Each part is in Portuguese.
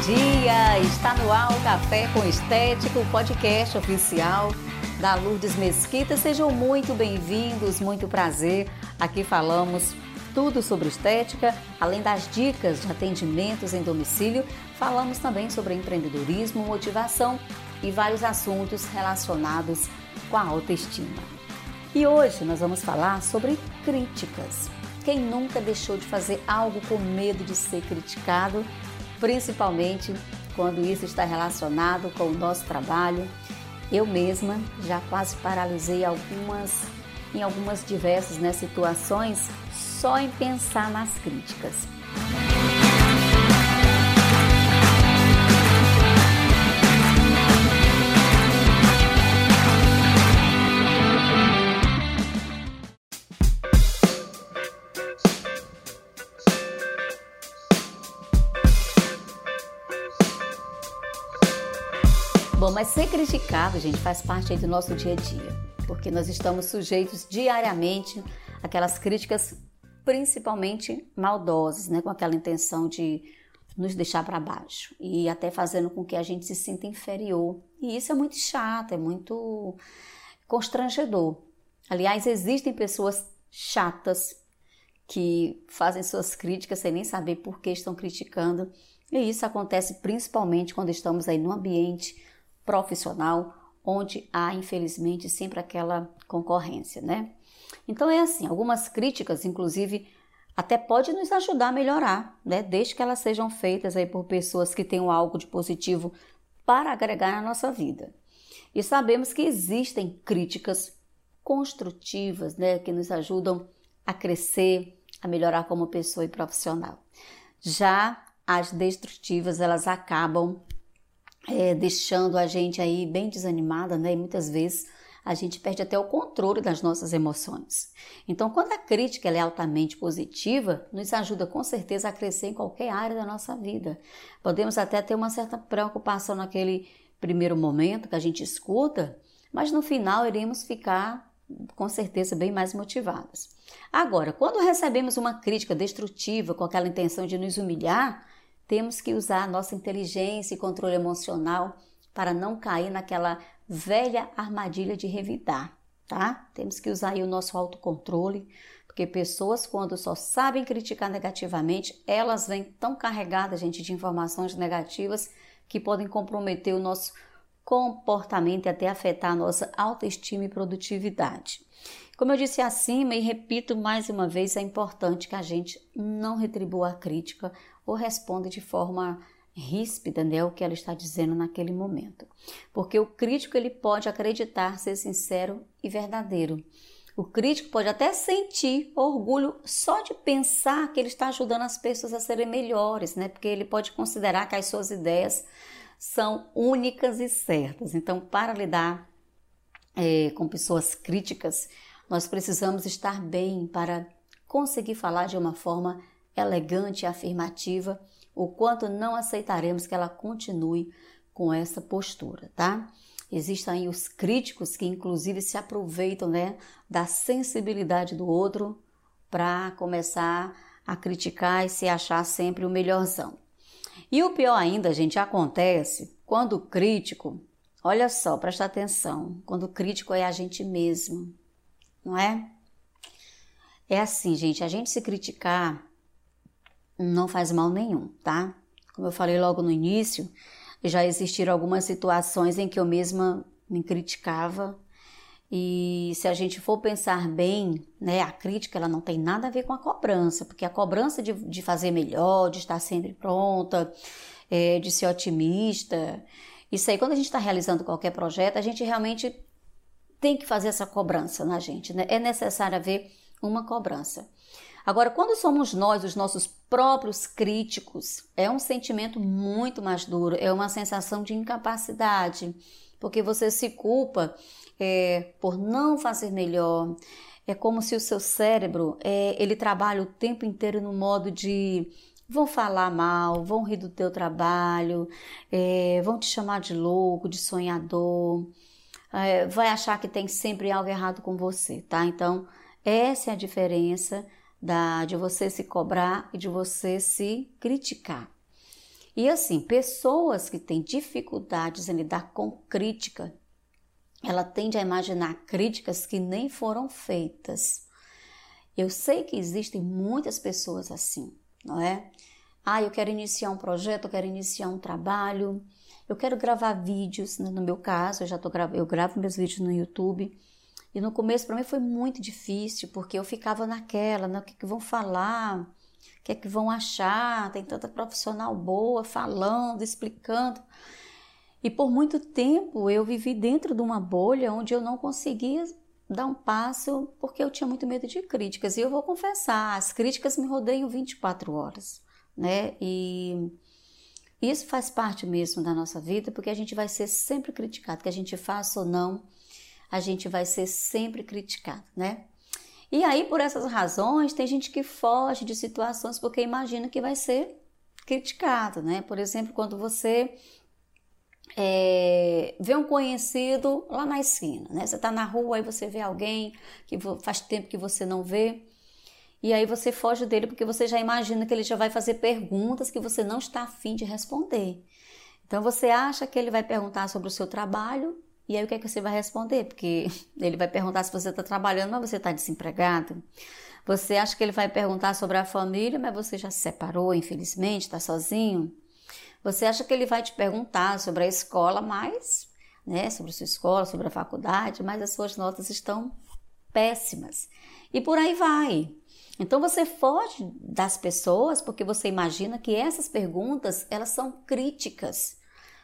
dia! Está no ar o Café com Estética, o podcast oficial da Lourdes Mesquita. Sejam muito bem-vindos, muito prazer. Aqui falamos tudo sobre estética, além das dicas de atendimentos em domicílio, falamos também sobre empreendedorismo, motivação e vários assuntos relacionados com a autoestima. E hoje nós vamos falar sobre críticas. Quem nunca deixou de fazer algo com medo de ser criticado, principalmente quando isso está relacionado com o nosso trabalho? Eu mesma já quase paralisei algumas em algumas diversas né, situações só em pensar nas críticas. Bom, mas ser criticado, gente, faz parte do nosso dia a dia, porque nós estamos sujeitos diariamente àquelas críticas principalmente maldosas, né, com aquela intenção de nos deixar para baixo e até fazendo com que a gente se sinta inferior. E isso é muito chato, é muito constrangedor. Aliás, existem pessoas chatas que fazem suas críticas sem nem saber por que estão criticando. E isso acontece principalmente quando estamos aí no ambiente profissional, onde há, infelizmente, sempre aquela concorrência, né? Então é assim, algumas críticas, inclusive, até pode nos ajudar a melhorar, né? Desde que elas sejam feitas aí por pessoas que tenham algo de positivo para agregar na nossa vida. E sabemos que existem críticas construtivas, né, que nos ajudam a crescer, a melhorar como pessoa e profissional. Já as destrutivas, elas acabam é, deixando a gente aí bem desanimada, né, e muitas vezes a gente perde até o controle das nossas emoções. Então, quando a crítica é altamente positiva, nos ajuda com certeza a crescer em qualquer área da nossa vida. Podemos até ter uma certa preocupação naquele primeiro momento que a gente escuta, mas no final iremos ficar com certeza bem mais motivadas. Agora, quando recebemos uma crítica destrutiva com aquela intenção de nos humilhar, temos que usar a nossa inteligência e controle emocional para não cair naquela velha armadilha de revidar, tá? Temos que usar aí o nosso autocontrole, porque pessoas quando só sabem criticar negativamente, elas vêm tão carregadas, gente, de informações negativas que podem comprometer o nosso comportamento e até afetar a nossa autoestima e produtividade. Como eu disse acima e repito mais uma vez, é importante que a gente não retribua a crítica ou responda de forma ríspida, né, o que ela está dizendo naquele momento. Porque o crítico ele pode acreditar ser sincero e verdadeiro. O crítico pode até sentir orgulho só de pensar que ele está ajudando as pessoas a serem melhores, né? Porque ele pode considerar que as suas ideias são únicas e certas. Então, para lidar é, com pessoas críticas, nós precisamos estar bem para conseguir falar de uma forma elegante e afirmativa o quanto não aceitaremos que ela continue com essa postura, tá? Existem aí os críticos que inclusive se aproveitam, né, da sensibilidade do outro para começar a criticar e se achar sempre o melhorzão. E o pior ainda, gente, acontece quando o crítico, olha só, presta atenção, quando o crítico é a gente mesmo, não é? É assim, gente, a gente se criticar não faz mal nenhum, tá? Como eu falei logo no início, já existiram algumas situações em que eu mesma me criticava e se a gente for pensar bem, né, a crítica ela não tem nada a ver com a cobrança, porque a cobrança de, de fazer melhor, de estar sempre pronta, é, de ser otimista, isso aí, quando a gente está realizando qualquer projeto, a gente realmente tem que fazer essa cobrança na gente, né? É necessário haver uma cobrança. Agora, quando somos nós os nossos próprios críticos, é um sentimento muito mais duro, é uma sensação de incapacidade, porque você se culpa é, por não fazer melhor. É como se o seu cérebro é, ele trabalha o tempo inteiro no modo de vão falar mal, vão rir do teu trabalho, é, vão te chamar de louco, de sonhador, é, vai achar que tem sempre algo errado com você, tá? Então essa é a diferença da, de você se cobrar e de você se criticar. E assim, pessoas que têm dificuldades em lidar com crítica, ela tende a imaginar críticas que nem foram feitas. Eu sei que existem muitas pessoas assim, não é? Ah, eu quero iniciar um projeto, eu quero iniciar um trabalho, eu quero gravar vídeos, né? no meu caso, eu já tô eu gravo meus vídeos no YouTube. E no começo para mim foi muito difícil, porque eu ficava naquela, né? o que, que vão falar, o que é que vão achar, tem tanta profissional boa falando, explicando. E por muito tempo eu vivi dentro de uma bolha onde eu não conseguia dar um passo porque eu tinha muito medo de críticas. E eu vou confessar, as críticas me rodeiam 24 horas, né? E isso faz parte mesmo da nossa vida, porque a gente vai ser sempre criticado, que a gente faça ou não, a gente vai ser sempre criticado, né? E aí, por essas razões, tem gente que foge de situações porque imagina que vai ser criticado, né? Por exemplo, quando você é, vê um conhecido lá na esquina, né? Você tá na rua e você vê alguém que faz tempo que você não vê, e aí você foge dele porque você já imagina que ele já vai fazer perguntas que você não está afim de responder. Então você acha que ele vai perguntar sobre o seu trabalho e aí o que é que você vai responder? Porque ele vai perguntar se você está trabalhando, mas você está desempregado. Você acha que ele vai perguntar sobre a família, mas você já se separou, infelizmente, está sozinho. Você acha que ele vai te perguntar sobre a escola, mas, né, sobre a sua escola, sobre a faculdade, mas as suas notas estão péssimas. E por aí vai. Então você foge das pessoas porque você imagina que essas perguntas elas são críticas.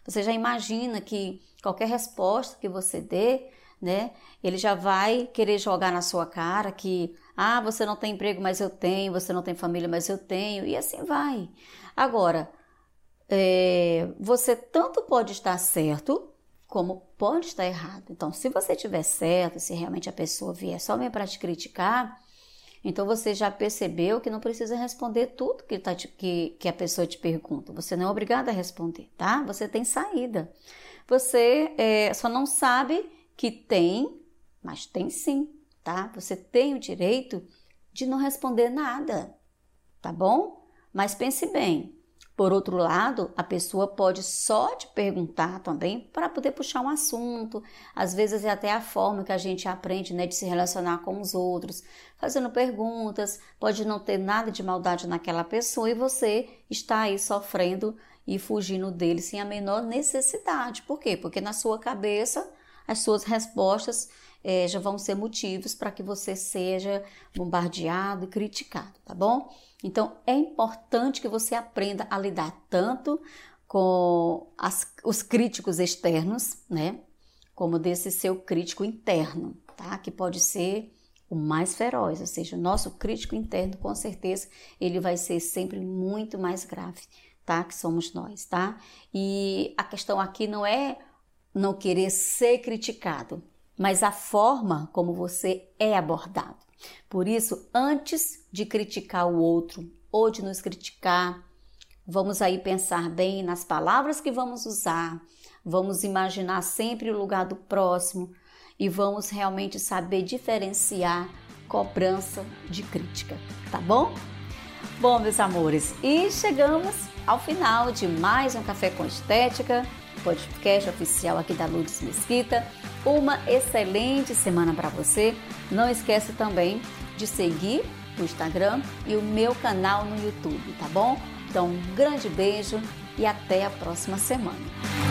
Você já imagina que qualquer resposta que você dê, né, ele já vai querer jogar na sua cara que ah, você não tem emprego, mas eu tenho, você não tem família, mas eu tenho, e assim vai. Agora, é, você tanto pode estar certo como pode estar errado. Então, se você estiver certo, se realmente a pessoa vier só mesmo para te criticar, então você já percebeu que não precisa responder tudo que, tá te, que, que a pessoa te pergunta. Você não é obrigado a responder, tá? Você tem saída. Você é, só não sabe que tem, mas tem sim, tá? Você tem o direito de não responder nada, tá bom? Mas pense bem, por outro lado, a pessoa pode só te perguntar também para poder puxar um assunto. Às vezes é até a forma que a gente aprende né, de se relacionar com os outros, fazendo perguntas. Pode não ter nada de maldade naquela pessoa e você está aí sofrendo e fugindo dele sem a menor necessidade. Por quê? Porque na sua cabeça as suas respostas é, já vão ser motivos para que você seja bombardeado e criticado, tá bom? Então é importante que você aprenda a lidar tanto com as, os críticos externos, né? Como desse seu crítico interno, tá? Que pode ser o mais feroz, ou seja, o nosso crítico interno, com certeza, ele vai ser sempre muito mais grave, tá? Que somos nós, tá? E a questão aqui não é não querer ser criticado, mas a forma como você é abordado. Por isso, antes de criticar o outro ou de nos criticar, vamos aí pensar bem nas palavras que vamos usar, vamos imaginar sempre o lugar do próximo e vamos realmente saber diferenciar cobrança de crítica, tá bom? Bom, meus amores, e chegamos ao final de mais um Café com Estética, podcast oficial aqui da Lourdes Mesquita. Uma excelente semana para você. Não esquece também de seguir o Instagram e o meu canal no YouTube, tá bom? Então, um grande beijo e até a próxima semana.